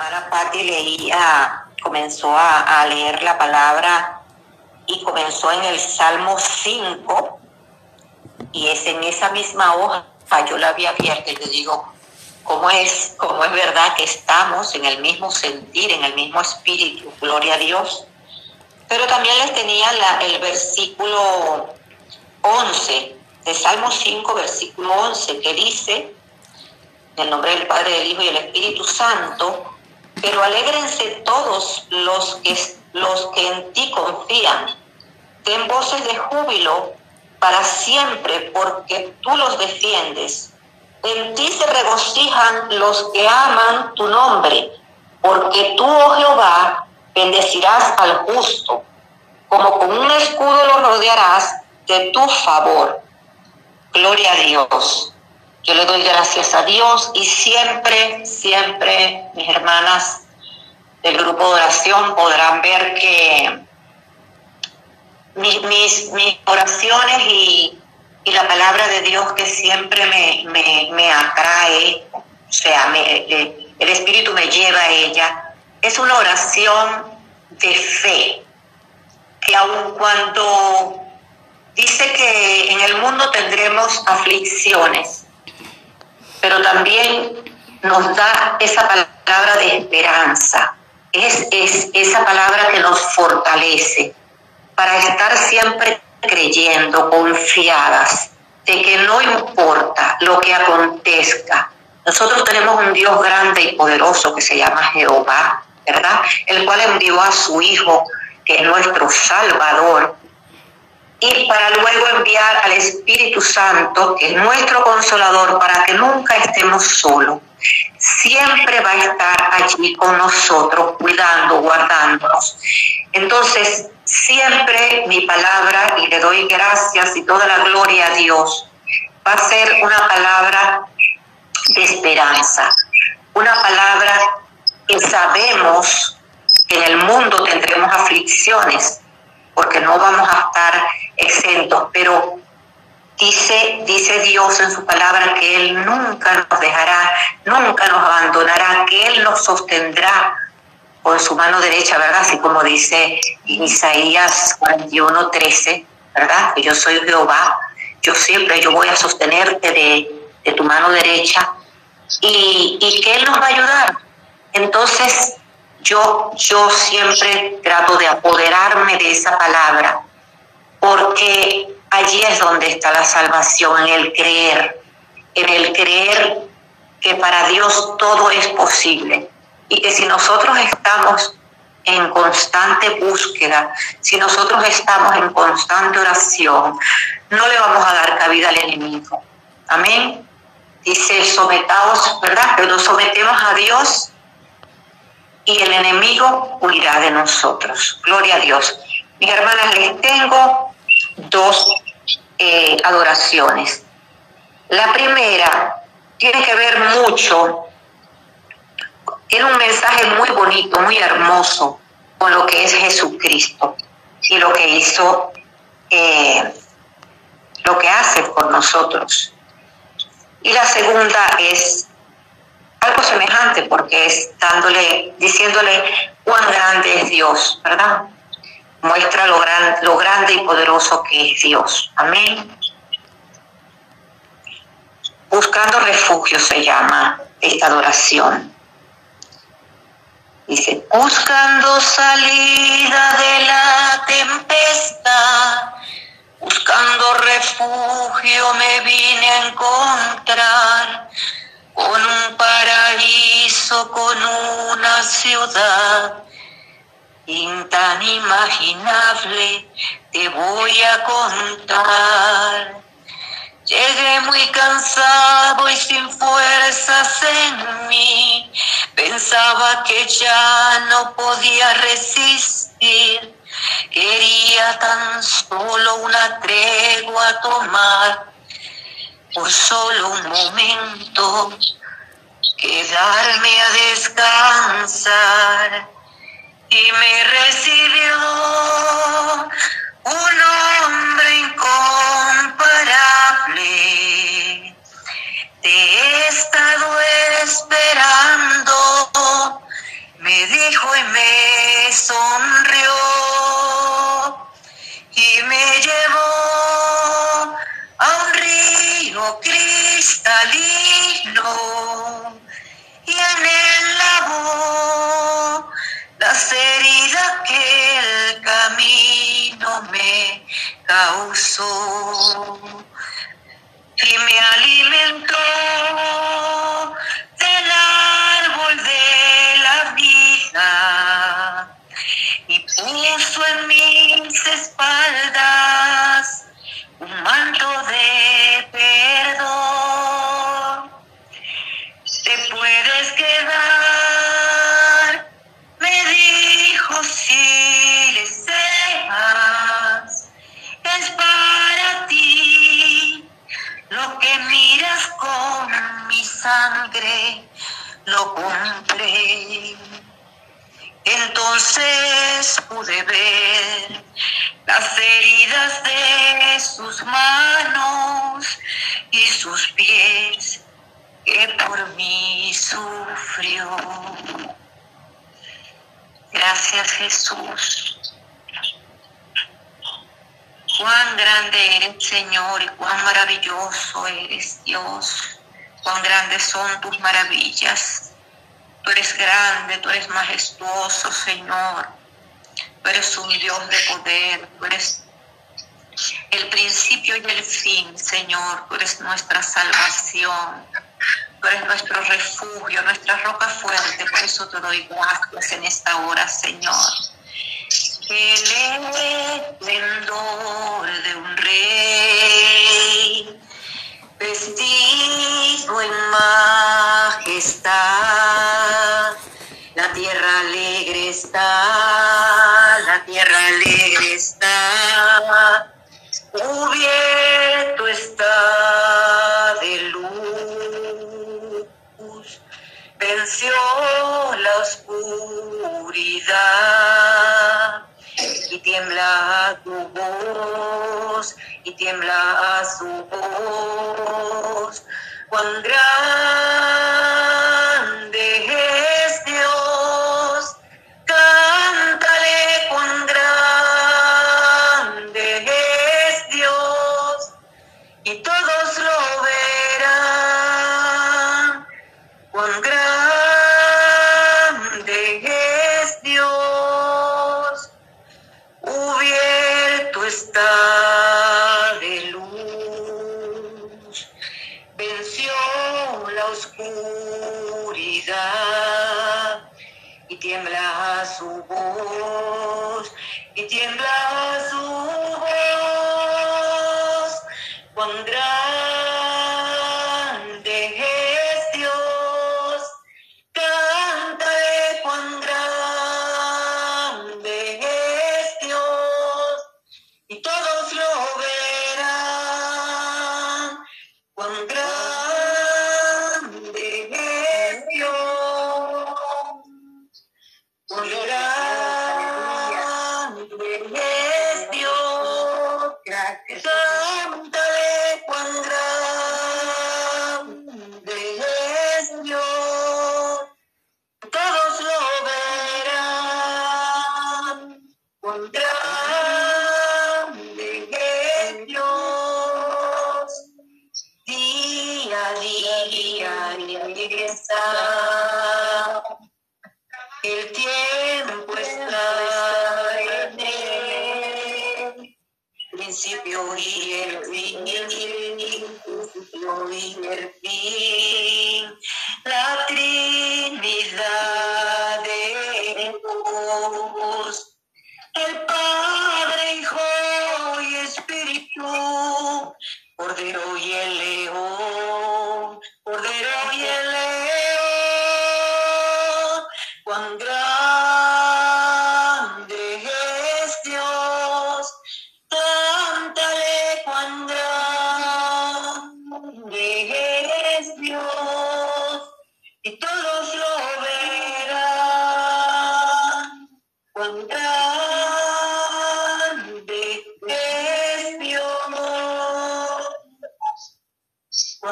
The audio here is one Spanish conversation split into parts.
hermana Patti leía, comenzó a, leer la palabra y comenzó en el Salmo 5 y es en esa misma hoja, yo la había abierta y le digo, ¿cómo es, cómo es verdad que estamos en el mismo sentir, en el mismo espíritu? Gloria a Dios. Pero también les tenía la, el versículo 11, de Salmo 5, versículo 11, que dice, en el nombre del Padre, del Hijo y del Espíritu Santo, pero alégrense todos los que, en ti confían. Ten voces de júbilo para siempre, porque tú los defiendes. En ti se regocijan los que aman tu nombre, porque tú, oh Jehová, bendecirás al justo, como con un escudo lo rodearás de tu favor. Gloria a Dios. Yo le doy gracias a Dios y siempre, siempre mis hermanas del grupo de oración podrán ver que mis, mis, oraciones y, la palabra de Dios que siempre me, me, atrae, o sea, me, el Espíritu me lleva a ella, es una oración de fe, que aun cuando dice que en el mundo tendremos aflicciones, pero también nos da esa palabra de esperanza, es, es esa palabra que nos fortalece para estar siempre creyendo, confiadas de que no importa lo que acontezca. Nosotros tenemos un Dios grande y poderoso que se llama Jehová, ¿verdad? El cual envió a su Hijo, que es nuestro Salvador, y para luego enviar al Espíritu Santo, que es nuestro consolador, para que nunca estemos solos. Siempre va a estar allí con nosotros, cuidando, guardándonos. Entonces, siempre mi palabra, y le doy gracias y toda la gloria a Dios, va a ser una palabra de esperanza, una palabra que sabemos que en el mundo tendremos aflicciones, porque no vamos a estar exentos, pero dice, dice Dios en su palabra que Él nunca nos dejará, nunca nos abandonará, que Él nos sostendrá con su mano derecha, ¿verdad? Así como dice Isaías 41, 13, ¿verdad? Que yo soy Jehová, yo siempre, yo voy a sostenerte de, de tu mano derecha y, y que Él nos va a ayudar. Entonces, yo, yo siempre trato de apoderarme de esa palabra, porque allí es donde está la salvación, en el creer, en el creer que para Dios todo es posible y que si nosotros estamos en constante búsqueda, si nosotros estamos en constante oración, no le vamos a dar cabida al enemigo. Amén. Dice, sometaos, ¿verdad? Pero nos sometemos a Dios y el enemigo huirá de nosotros. Gloria a Dios. Mis hermanas, les tengo dos eh, adoraciones. La primera tiene que ver mucho, tiene un mensaje muy bonito, muy hermoso con lo que es Jesucristo y lo que hizo, eh, lo que hace por nosotros. Y la segunda es algo semejante porque es dándole, diciéndole cuán grande es Dios, ¿verdad? Muestra lo, gran, lo grande y poderoso que es Dios. Amén. Buscando refugio se llama esta adoración. Dice, buscando salida de la tempestad, buscando refugio me vine a encontrar con un paraíso, con una ciudad tan imaginable, te voy a contar. Llegué muy cansado y sin fuerzas en mí, pensaba que ya no podía resistir, quería tan solo una tregua tomar por solo un momento quedarme a descansar y me recibió un hombre incomparable. Te he estado esperando y me sonrió y me llevó a un río cristalino y en él lavó las heridas que el camino me causó. Y me alimentó lo. Entonces pude ver las heridas de sus manos y sus pies que por mí sufrió. Gracias Jesús. Cuán grande eres Señor y cuán maravilloso eres Dios. Cuán grandes son tus maravillas. Tú eres grande, tú eres majestuoso Señor. Tú eres un Dios de poder, tú eres el principio y el fin, Señor. Tú eres nuestra salvación. Tú eres nuestro refugio, nuestra roca fuerte. Por eso te doy gracias en esta hora, Señor. El esplendor de un rey, vestido en majestad. Alegre está, la tierra alegre está, cubierto está de luz, venció la oscuridad y tiembla tu voz, y tiembla su voz. Cuán grande principio y el fin, y el fin, la Trinidad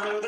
cuán grande es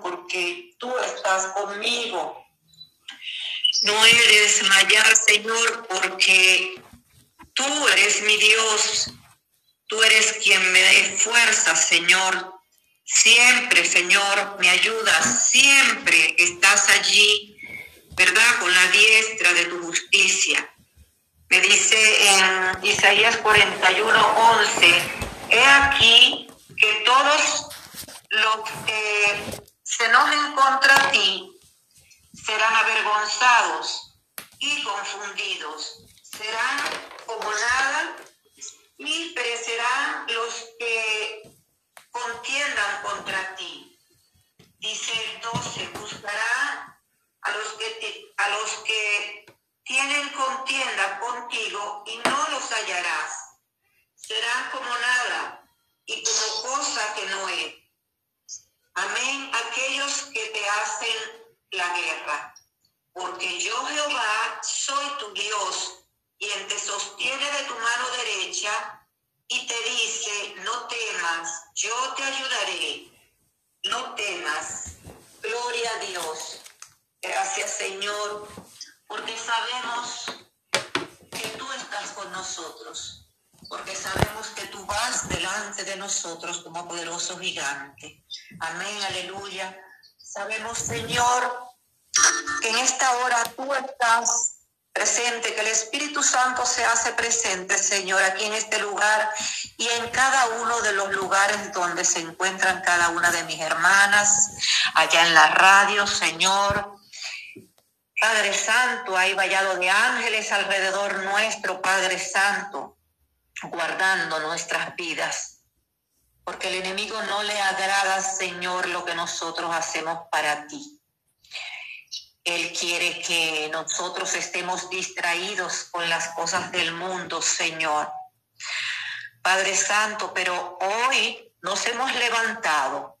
Porque tú estás conmigo. No he de Señor, porque tú eres mi Dios. Tú eres quien me dé fuerza, Señor. Siempre, Señor, me ayudas. Siempre estás allí, ¿verdad? Con la diestra de tu justicia. Me dice en Isaías 41, 11, he aquí que todos los que se enojen contra ti serán avergonzados y confundidos, serán como nada y perecerán los que contiendan contra ti. Dice el 12, buscará a los que, a los que tienen contienda contigo y no los hallarás. Serán como nada y como cosa que no es. Amén. Aquellos que te hacen la guerra. Porque yo Jehová soy tu Dios, quien te sostiene de tu mano derecha y te dice, no temas, yo te ayudaré. No temas. Gloria a Dios. Gracias Señor, porque sabemos que tú estás con nosotros porque sabemos que tú vas delante de nosotros como poderoso gigante. Amén, aleluya. Sabemos, Señor, que en esta hora tú estás presente, que el Espíritu Santo se hace presente, Señor, aquí en este lugar y en cada uno de los lugares donde se encuentran cada una de mis hermanas, allá en la radio, Señor. Padre Santo, hay vallado de ángeles alrededor nuestro, Padre Santo guardando nuestras vidas, porque el enemigo no le agrada, Señor, lo que nosotros hacemos para ti. Él quiere que nosotros estemos distraídos con las cosas del mundo, Señor. Padre Santo, pero hoy nos hemos levantado,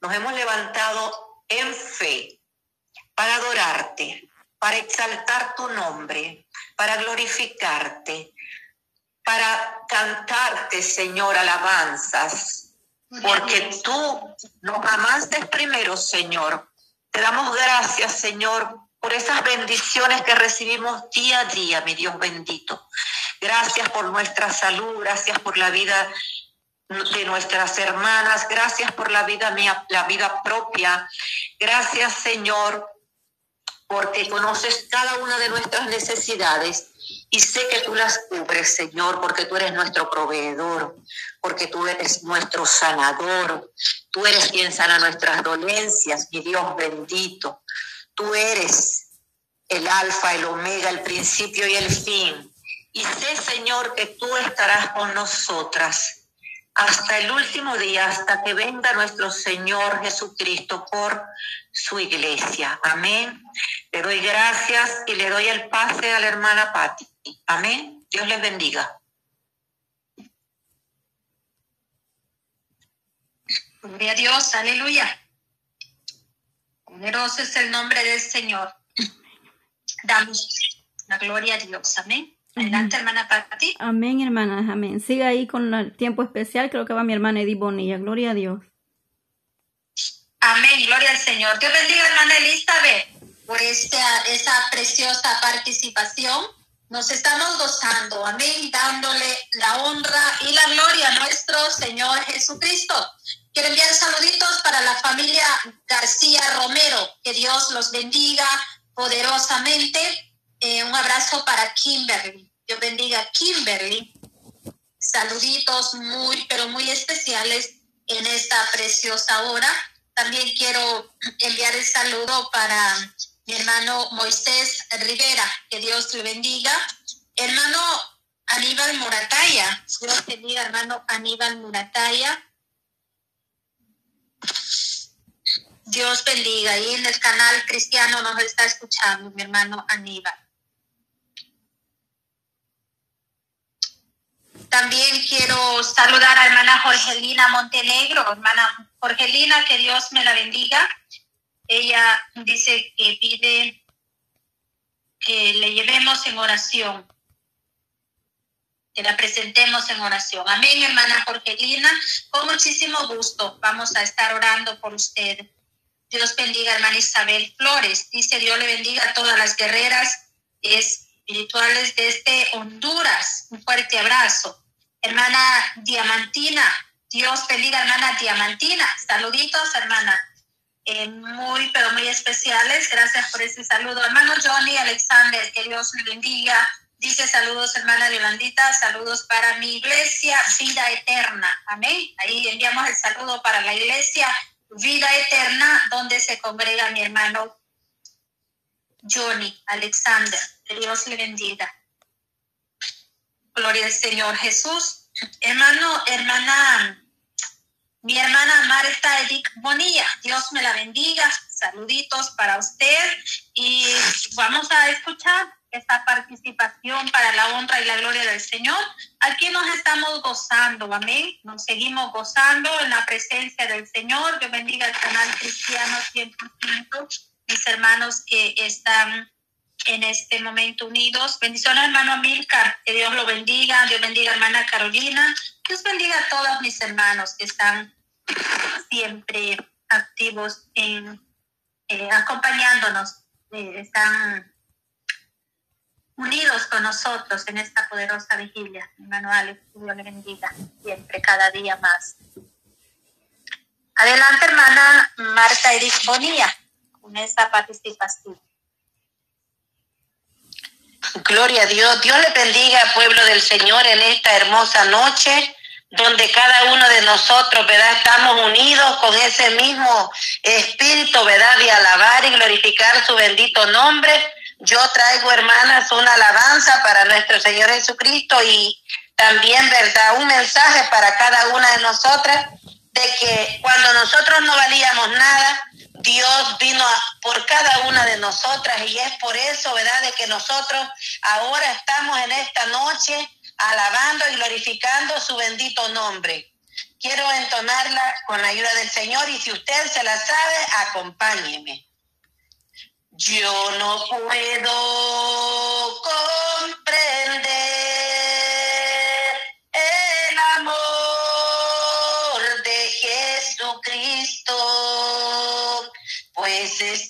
nos hemos levantado en fe para adorarte, para exaltar tu nombre, para glorificarte, para cantarte, Señor, alabanzas, porque tú nos amaste primero, Señor. Te damos gracias, Señor, por esas bendiciones que recibimos día a día, mi Dios bendito. Gracias por nuestra salud, gracias por la vida de nuestras hermanas, gracias por la vida mía, la vida propia. Gracias, Señor, porque conoces cada una de nuestras necesidades y sé que tú las cubres, Señor, porque tú eres nuestro proveedor, porque tú eres nuestro sanador, tú eres quien sana nuestras dolencias, mi Dios bendito. Tú eres el alfa, el omega, el principio y el fin. Y sé, Señor, que tú estarás con nosotras hasta el último día, hasta que venga nuestro Señor Jesucristo por su iglesia. Amén. Le doy gracias y le doy el pase a la hermana Patti. Amén. Dios les bendiga. Gloria a Dios, aleluya. Poderoso es el nombre del Señor. Damos la gloria a Dios. Amén. Adelante, hermana Pati. Amén, hermana, amén. Siga ahí con el tiempo especial. Creo que va mi hermana Edith Bonilla. Gloria a Dios. Amén, gloria al Señor. Dios bendiga, hermana Elizabeth, por esta, esa preciosa participación. Nos estamos gozando, amén, dándole la honra y la gloria a nuestro Señor Jesucristo. Quiero enviar saluditos para la familia García Romero. Que Dios los bendiga poderosamente. Eh, un abrazo para Kimberly. Dios bendiga Kimberly. Saluditos muy, pero muy especiales en esta preciosa hora. También quiero enviar el saludo para mi hermano Moisés Rivera. Que Dios le bendiga. Hermano Aníbal Murataya. Dios bendiga, hermano Aníbal Murataya. Dios bendiga. Ahí en el canal cristiano nos está escuchando mi hermano Aníbal. También quiero saludar a hermana Jorgelina Montenegro, hermana Jorgelina, que Dios me la bendiga. Ella dice que pide que le llevemos en oración, que la presentemos en oración. Amén, hermana Jorgelina. Con muchísimo gusto vamos a estar orando por usted. Dios bendiga, hermana Isabel Flores. Dice Dios le bendiga a todas las guerreras espirituales desde Honduras. Un fuerte abrazo. Hermana Diamantina. Dios bendiga, hermana Diamantina. Saluditos, hermana. Eh, muy, pero muy especiales. Gracias por ese saludo. Hermano Johnny Alexander, que Dios le bendiga. Dice saludos, hermana Yolandita, saludos para mi iglesia, vida eterna. Amén. Ahí enviamos el saludo para la iglesia, vida eterna, donde se congrega mi hermano Johnny Alexander. Dios le bendiga. Gloria al Señor Jesús. Hermano, hermana mi hermana Marta Edith Bonilla, Dios me la bendiga. Saluditos para usted y vamos a escuchar esta participación para la honra y la gloria del Señor. Aquí nos estamos gozando, amén. Nos seguimos gozando en la presencia del Señor. Que bendiga el canal Cristiano 105, mis hermanos que están en este momento unidos. Bendiciones, hermano Amilcar, que Dios lo bendiga. Dios bendiga, hermana Carolina. Dios bendiga a todos mis hermanos que están siempre activos en eh, acompañándonos. Eh, están unidos con nosotros en esta poderosa vigilia. Hermano Alex, Dios le bendiga siempre, cada día más. Adelante, hermana Marta Edith Bonilla, con esta participación. Gloria a Dios. Dios le bendiga, pueblo del Señor, en esta hermosa noche donde cada uno de nosotros, ¿verdad? Estamos unidos con ese mismo espíritu, ¿verdad? De alabar y glorificar su bendito nombre. Yo traigo, hermanas, una alabanza para nuestro Señor Jesucristo y también, ¿verdad? Un mensaje para cada una de nosotras de que cuando nosotros no valíamos nada, Dios vino por cada una de nosotras y es por eso, ¿verdad? De que nosotros ahora estamos en esta noche alabando y glorificando su bendito nombre. Quiero entonarla con la ayuda del Señor y si usted se la sabe, acompáñeme. Yo no puedo comprender this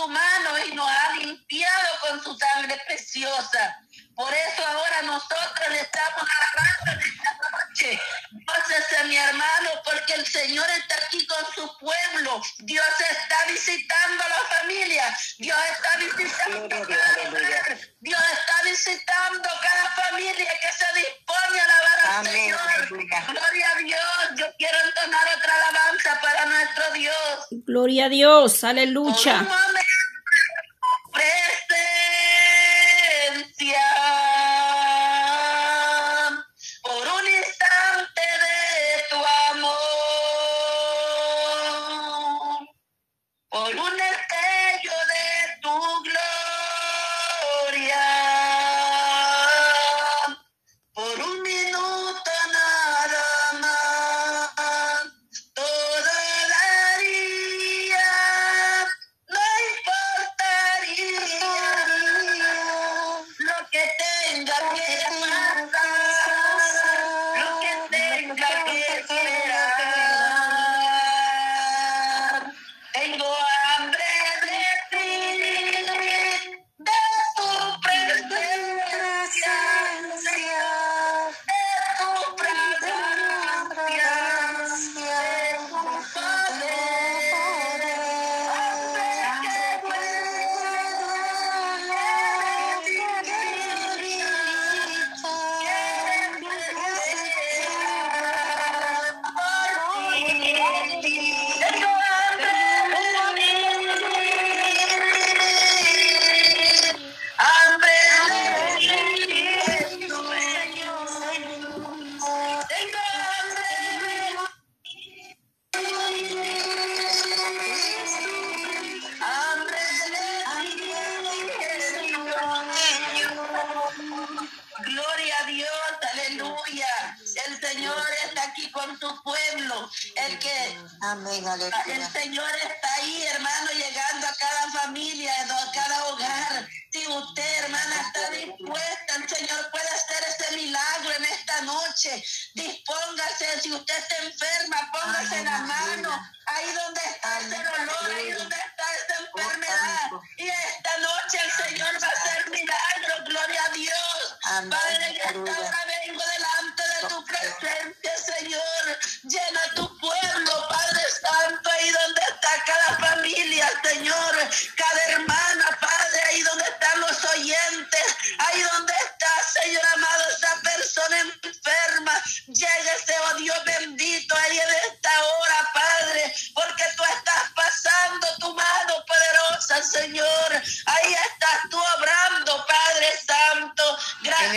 su mano y nos ha limpiado con su sangre preciosa. Por eso ahora nosotros le estamos agarrando en esta noche. Gócese, mi hermano, porque el Señor está aquí con su pueblo. Dios está visitando a la familia. Dios está visitando cada mujer. Dios está visitando cada familia que se dispone a alabar al Señor. Gloria a Dios. Yo quiero entonar otra alabanza para nuestro Dios. Gloria a Dios, aleluya.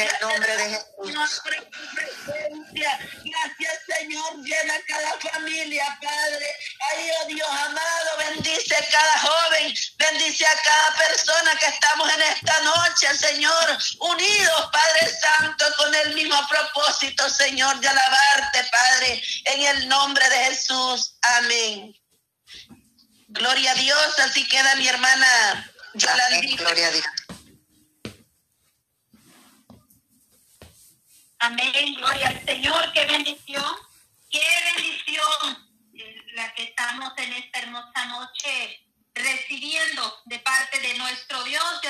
El nombre de Jesús. Gracias, Señor. Llena cada familia, Padre. Ay, oh Dios amado, bendice a cada joven, bendice a cada persona que estamos en esta noche, Señor. Unidos, Padre Santo, con el mismo propósito, Señor, de alabarte, Padre, en el nombre de Jesús. Amén. Gloria a Dios. Así queda mi hermana. Gloria a Dios. Amén, gloria al Señor, qué bendición, qué bendición la que estamos en esta hermosa noche recibiendo de parte de nuestro Dios.